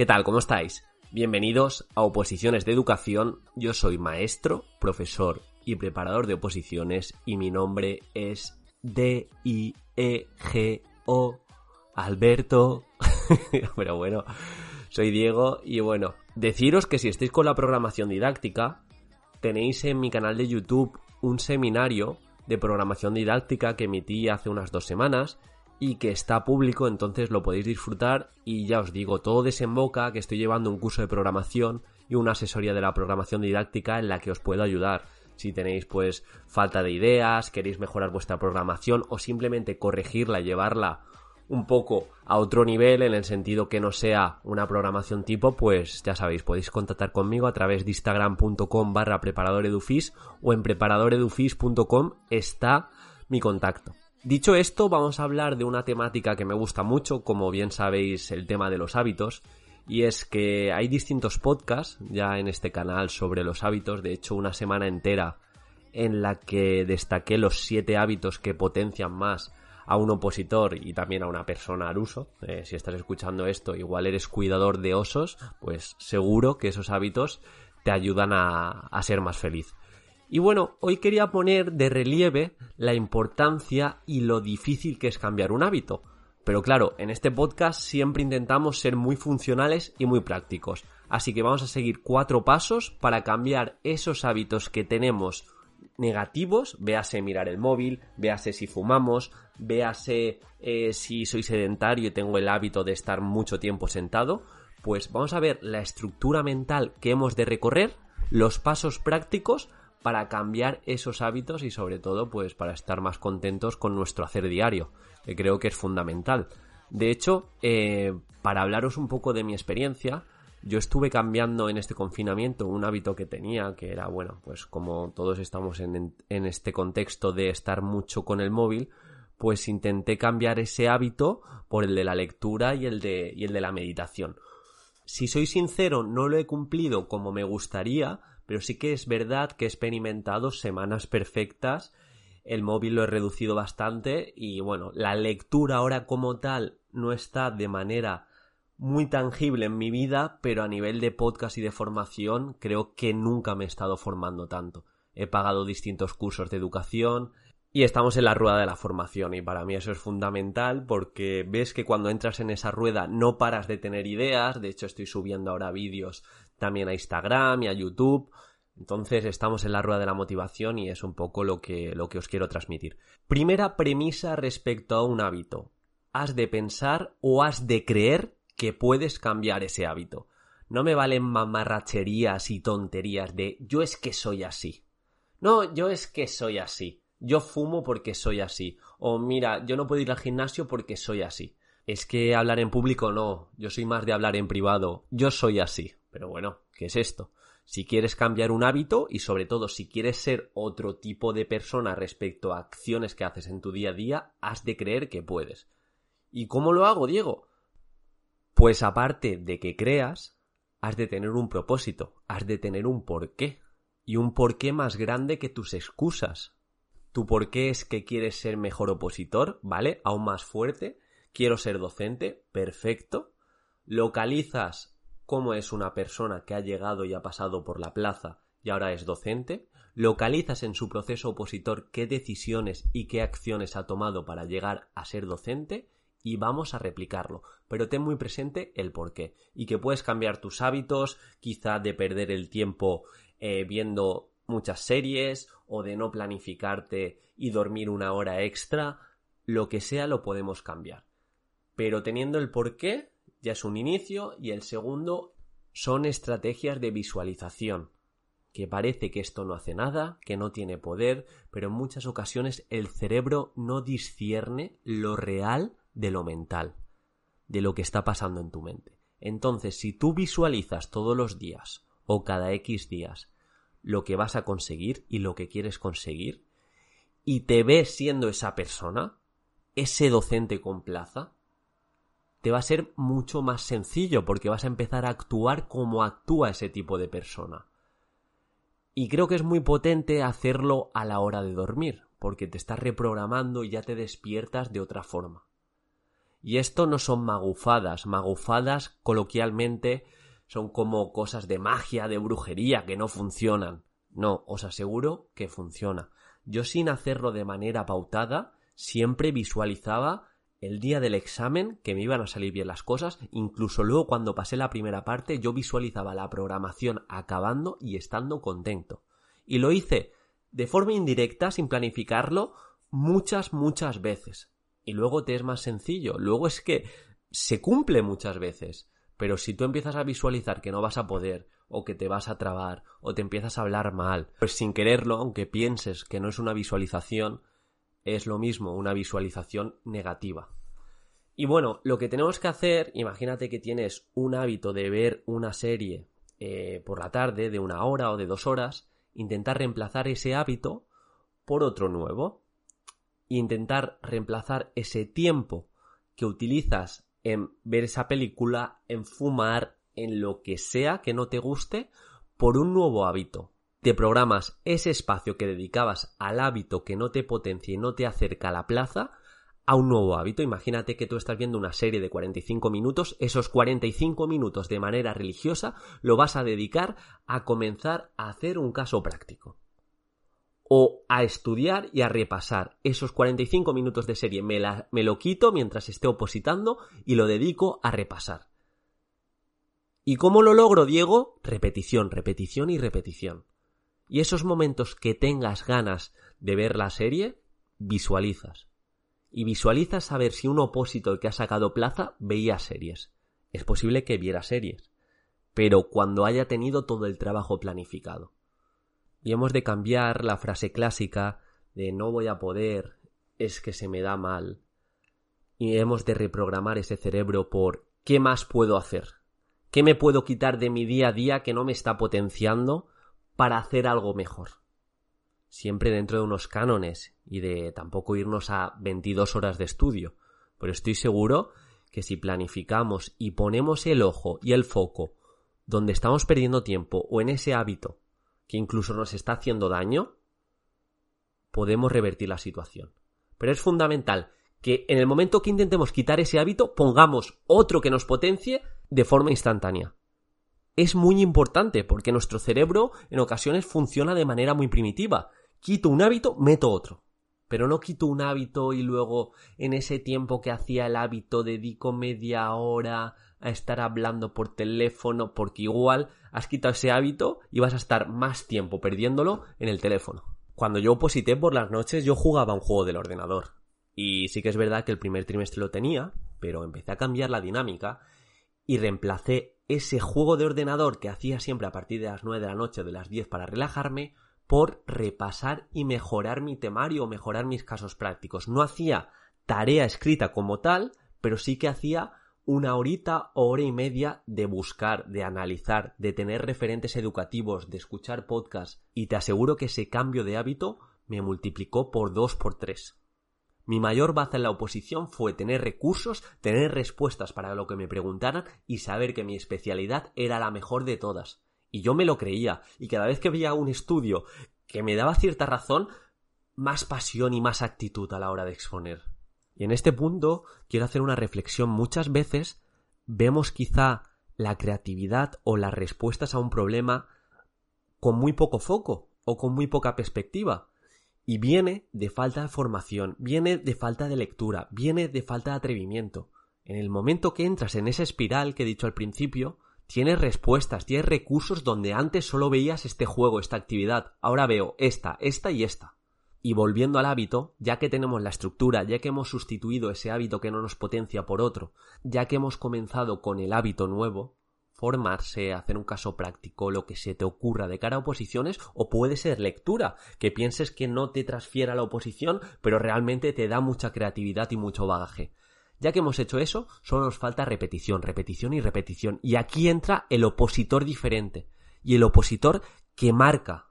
¿Qué tal? ¿Cómo estáis? Bienvenidos a Oposiciones de Educación. Yo soy maestro, profesor y preparador de oposiciones y mi nombre es D-I-E-G-O Alberto. Pero bueno, soy Diego y bueno, deciros que si estáis con la programación didáctica, tenéis en mi canal de YouTube un seminario de programación didáctica que emití hace unas dos semanas y que está público, entonces lo podéis disfrutar y ya os digo, todo desemboca que estoy llevando un curso de programación y una asesoría de la programación didáctica en la que os puedo ayudar. Si tenéis pues falta de ideas, queréis mejorar vuestra programación o simplemente corregirla, llevarla un poco a otro nivel en el sentido que no sea una programación tipo, pues ya sabéis, podéis contactar conmigo a través de instagram.com barra preparadoredufis o en preparadoredufis.com está mi contacto. Dicho esto, vamos a hablar de una temática que me gusta mucho, como bien sabéis, el tema de los hábitos. Y es que hay distintos podcasts ya en este canal sobre los hábitos, de hecho una semana entera en la que destaqué los siete hábitos que potencian más a un opositor y también a una persona al uso. Eh, si estás escuchando esto, igual eres cuidador de osos, pues seguro que esos hábitos te ayudan a, a ser más feliz. Y bueno, hoy quería poner de relieve la importancia y lo difícil que es cambiar un hábito. Pero claro, en este podcast siempre intentamos ser muy funcionales y muy prácticos. Así que vamos a seguir cuatro pasos para cambiar esos hábitos que tenemos negativos, véase mirar el móvil, véase si fumamos, véase eh, si soy sedentario y tengo el hábito de estar mucho tiempo sentado, pues vamos a ver la estructura mental que hemos de recorrer, los pasos prácticos para cambiar esos hábitos y sobre todo pues para estar más contentos con nuestro hacer diario, que creo que es fundamental. De hecho, eh, para hablaros un poco de mi experiencia, yo estuve cambiando en este confinamiento un hábito que tenía, que era, bueno, pues como todos estamos en, este contexto de estar mucho con el móvil, pues intenté cambiar ese hábito por el de la lectura y el de, y el de la meditación. Si soy sincero, no lo he cumplido como me gustaría, pero sí que es verdad que he experimentado semanas perfectas, el móvil lo he reducido bastante y bueno, la lectura ahora como tal no está de manera muy tangible en mi vida, pero a nivel de podcast y de formación creo que nunca me he estado formando tanto. He pagado distintos cursos de educación y estamos en la rueda de la formación y para mí eso es fundamental porque ves que cuando entras en esa rueda no paras de tener ideas, de hecho estoy subiendo ahora vídeos también a Instagram y a YouTube. Entonces estamos en la rueda de la motivación y es un poco lo que, lo que os quiero transmitir. Primera premisa respecto a un hábito. Has de pensar o has de creer que puedes cambiar ese hábito. No me valen mamarracherías y tonterías de yo es que soy así. No, yo es que soy así. Yo fumo porque soy así. O mira, yo no puedo ir al gimnasio porque soy así. Es que hablar en público no. Yo soy más de hablar en privado. Yo soy así. Pero bueno, ¿qué es esto? Si quieres cambiar un hábito y sobre todo si quieres ser otro tipo de persona respecto a acciones que haces en tu día a día, has de creer que puedes. ¿Y cómo lo hago, Diego? Pues aparte de que creas, has de tener un propósito, has de tener un porqué. Y un porqué más grande que tus excusas. Tu porqué es que quieres ser mejor opositor, ¿vale? Aún más fuerte. Quiero ser docente, perfecto. Localizas cómo es una persona que ha llegado y ha pasado por la plaza y ahora es docente. Localizas en su proceso opositor qué decisiones y qué acciones ha tomado para llegar a ser docente y vamos a replicarlo. Pero ten muy presente el por qué. Y que puedes cambiar tus hábitos, quizá de perder el tiempo eh, viendo muchas series o de no planificarte y dormir una hora extra. Lo que sea lo podemos cambiar. Pero teniendo el por qué, ya es un inicio. Y el segundo son estrategias de visualización que parece que esto no hace nada, que no tiene poder, pero en muchas ocasiones el cerebro no discierne lo real de lo mental, de lo que está pasando en tu mente. Entonces, si tú visualizas todos los días o cada X días lo que vas a conseguir y lo que quieres conseguir, y te ves siendo esa persona, ese docente con plaza, te va a ser mucho más sencillo porque vas a empezar a actuar como actúa ese tipo de persona. Y creo que es muy potente hacerlo a la hora de dormir, porque te estás reprogramando y ya te despiertas de otra forma. Y esto no son magufadas, magufadas coloquialmente son como cosas de magia, de brujería, que no funcionan. No, os aseguro que funciona. Yo sin hacerlo de manera pautada, siempre visualizaba el día del examen que me iban a salir bien las cosas, incluso luego cuando pasé la primera parte yo visualizaba la programación acabando y estando contento. Y lo hice de forma indirecta, sin planificarlo, muchas, muchas veces. Y luego te es más sencillo, luego es que se cumple muchas veces. Pero si tú empiezas a visualizar que no vas a poder, o que te vas a trabar, o te empiezas a hablar mal, pues sin quererlo, aunque pienses que no es una visualización, es lo mismo, una visualización negativa. Y bueno, lo que tenemos que hacer, imagínate que tienes un hábito de ver una serie eh, por la tarde de una hora o de dos horas, intentar reemplazar ese hábito por otro nuevo. Intentar reemplazar ese tiempo que utilizas en ver esa película, en fumar, en lo que sea que no te guste, por un nuevo hábito. Te programas ese espacio que dedicabas al hábito que no te potencia y no te acerca a la plaza a un nuevo hábito. Imagínate que tú estás viendo una serie de 45 minutos, esos 45 minutos de manera religiosa lo vas a dedicar a comenzar a hacer un caso práctico o a estudiar y a repasar. Esos 45 minutos de serie me, lo quito mientras esté opositando y lo dedico a repasar. ¿Y cómo lo logro, Diego? Repetición, repetición y repetición. Y esos momentos que tengas ganas de ver la serie, visualizas. Y visualizas saber si un opósito que ha sacado plaza veía series. Es posible que viera series, pero cuando haya tenido todo el trabajo planificado. Y hemos de cambiar la frase clásica de no voy a poder, es que se me da mal. Y hemos de reprogramar ese cerebro por ¿qué más puedo hacer? ¿Qué me puedo quitar de mi día a día que no me está potenciando para hacer algo mejor? Siempre dentro de unos cánones y de tampoco irnos a 22 horas de estudio. Pero estoy seguro que si planificamos y ponemos el ojo y el foco donde estamos perdiendo tiempo o en ese hábito que incluso nos está haciendo daño, podemos revertir la situación. Pero es fundamental que en el momento que intentemos quitar ese hábito, pongamos otro que nos potencie de forma instantánea. Es muy importante porque nuestro cerebro en ocasiones funciona de manera muy primitiva. Quito un hábito, meto otro. Pero no quito un hábito y luego en ese tiempo que hacía el hábito dedico media hora a estar hablando por teléfono porque igual has quitado ese hábito y vas a estar más tiempo perdiéndolo en el teléfono. Cuando yo oposité por las noches yo jugaba un juego del ordenador. Y sí que es verdad que el primer trimestre lo tenía, pero empecé a cambiar la dinámica y reemplacé ese juego de ordenador que hacía siempre a partir de las 9 de la noche o de las 10 para relajarme por repasar y mejorar mi temario o mejorar mis casos prácticos. No hacía tarea escrita como tal, pero sí que hacía una horita o hora y media de buscar, de analizar, de tener referentes educativos, de escuchar podcasts y te aseguro que ese cambio de hábito me multiplicó por dos, por tres. Mi mayor baza en la oposición fue tener recursos, tener respuestas para lo que me preguntaran y saber que mi especialidad era la mejor de todas. Y yo me lo creía, y cada vez que veía un estudio que me daba cierta razón, más pasión y más actitud a la hora de exponer. Y en este punto quiero hacer una reflexión. Muchas veces vemos quizá la creatividad o las respuestas a un problema con muy poco foco o con muy poca perspectiva. Y viene de falta de formación, viene de falta de lectura, viene de falta de atrevimiento. En el momento que entras en esa espiral que he dicho al principio, tienes respuestas, tienes recursos donde antes solo veías este juego, esta actividad. Ahora veo esta, esta y esta. Y volviendo al hábito, ya que tenemos la estructura, ya que hemos sustituido ese hábito que no nos potencia por otro, ya que hemos comenzado con el hábito nuevo, formarse, hacer un caso práctico, lo que se te ocurra de cara a oposiciones, o puede ser lectura, que pienses que no te transfiera la oposición, pero realmente te da mucha creatividad y mucho bagaje. Ya que hemos hecho eso, solo nos falta repetición, repetición y repetición. Y aquí entra el opositor diferente, y el opositor que marca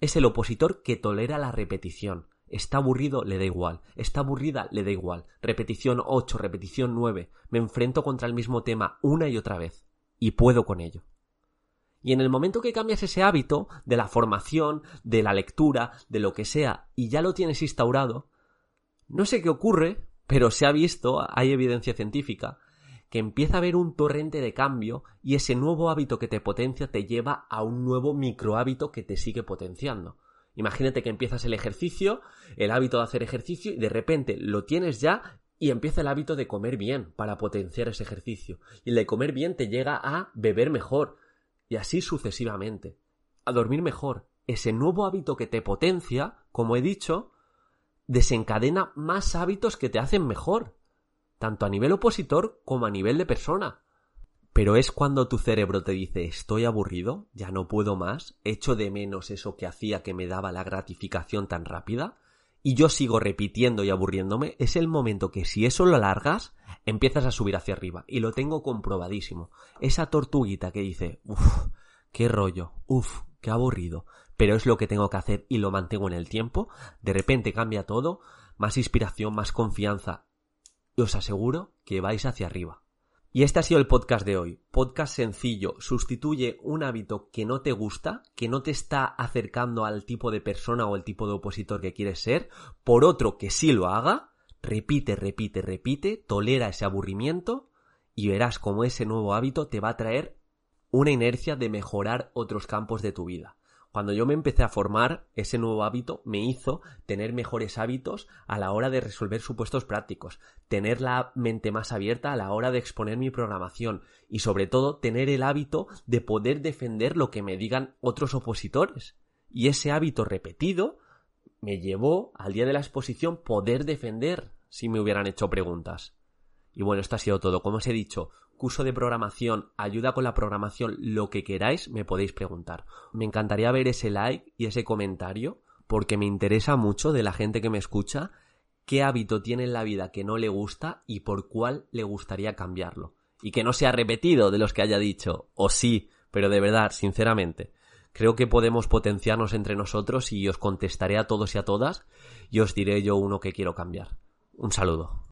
es el opositor que tolera la repetición. Está aburrido, le da igual. Está aburrida, le da igual. Repetición 8, repetición 9. Me enfrento contra el mismo tema una y otra vez. Y puedo con ello. Y en el momento que cambias ese hábito de la formación, de la lectura, de lo que sea, y ya lo tienes instaurado, no sé qué ocurre, pero se ha visto, hay evidencia científica, que empieza a haber un torrente de cambio y ese nuevo hábito que te potencia te lleva a un nuevo microhábito que te sigue potenciando. Imagínate que empiezas el ejercicio, el hábito de hacer ejercicio y de repente lo tienes ya y empieza el hábito de comer bien para potenciar ese ejercicio. Y el de comer bien te llega a beber mejor y así sucesivamente. A dormir mejor. Ese nuevo hábito que te potencia, como he dicho, desencadena más hábitos que te hacen mejor tanto a nivel opositor como a nivel de persona. Pero es cuando tu cerebro te dice estoy aburrido, ya no puedo más, echo de menos eso que hacía que me daba la gratificación tan rápida, y yo sigo repitiendo y aburriéndome, es el momento que si eso lo alargas, empiezas a subir hacia arriba. Y lo tengo comprobadísimo. Esa tortuguita que dice, uff, qué rollo, uff, qué aburrido, pero es lo que tengo que hacer y lo mantengo en el tiempo, de repente cambia todo, más inspiración, más confianza, os aseguro que vais hacia arriba. Y este ha sido el podcast de hoy. Podcast sencillo. Sustituye un hábito que no te gusta, que no te está acercando al tipo de persona o el tipo de opositor que quieres ser, por otro que sí lo haga. Repite, repite, repite, tolera ese aburrimiento y verás cómo ese nuevo hábito te va a traer una inercia de mejorar otros campos de tu vida. Cuando yo me empecé a formar, ese nuevo hábito me hizo tener mejores hábitos a la hora de resolver supuestos prácticos, tener la mente más abierta a la hora de exponer mi programación y sobre todo tener el hábito de poder defender lo que me digan otros opositores. Y ese hábito repetido me llevó al día de la exposición poder defender si me hubieran hecho preguntas. Y bueno, esto ha sido todo. Como os he dicho, curso de programación, ayuda con la programación, lo que queráis, me podéis preguntar. Me encantaría ver ese like y ese comentario porque me interesa mucho de la gente que me escucha qué hábito tiene en la vida que no le gusta y por cuál le gustaría cambiarlo. Y que no sea repetido de los que haya dicho, o sí, pero de verdad, sinceramente. Creo que podemos potenciarnos entre nosotros y os contestaré a todos y a todas y os diré yo uno que quiero cambiar. Un saludo.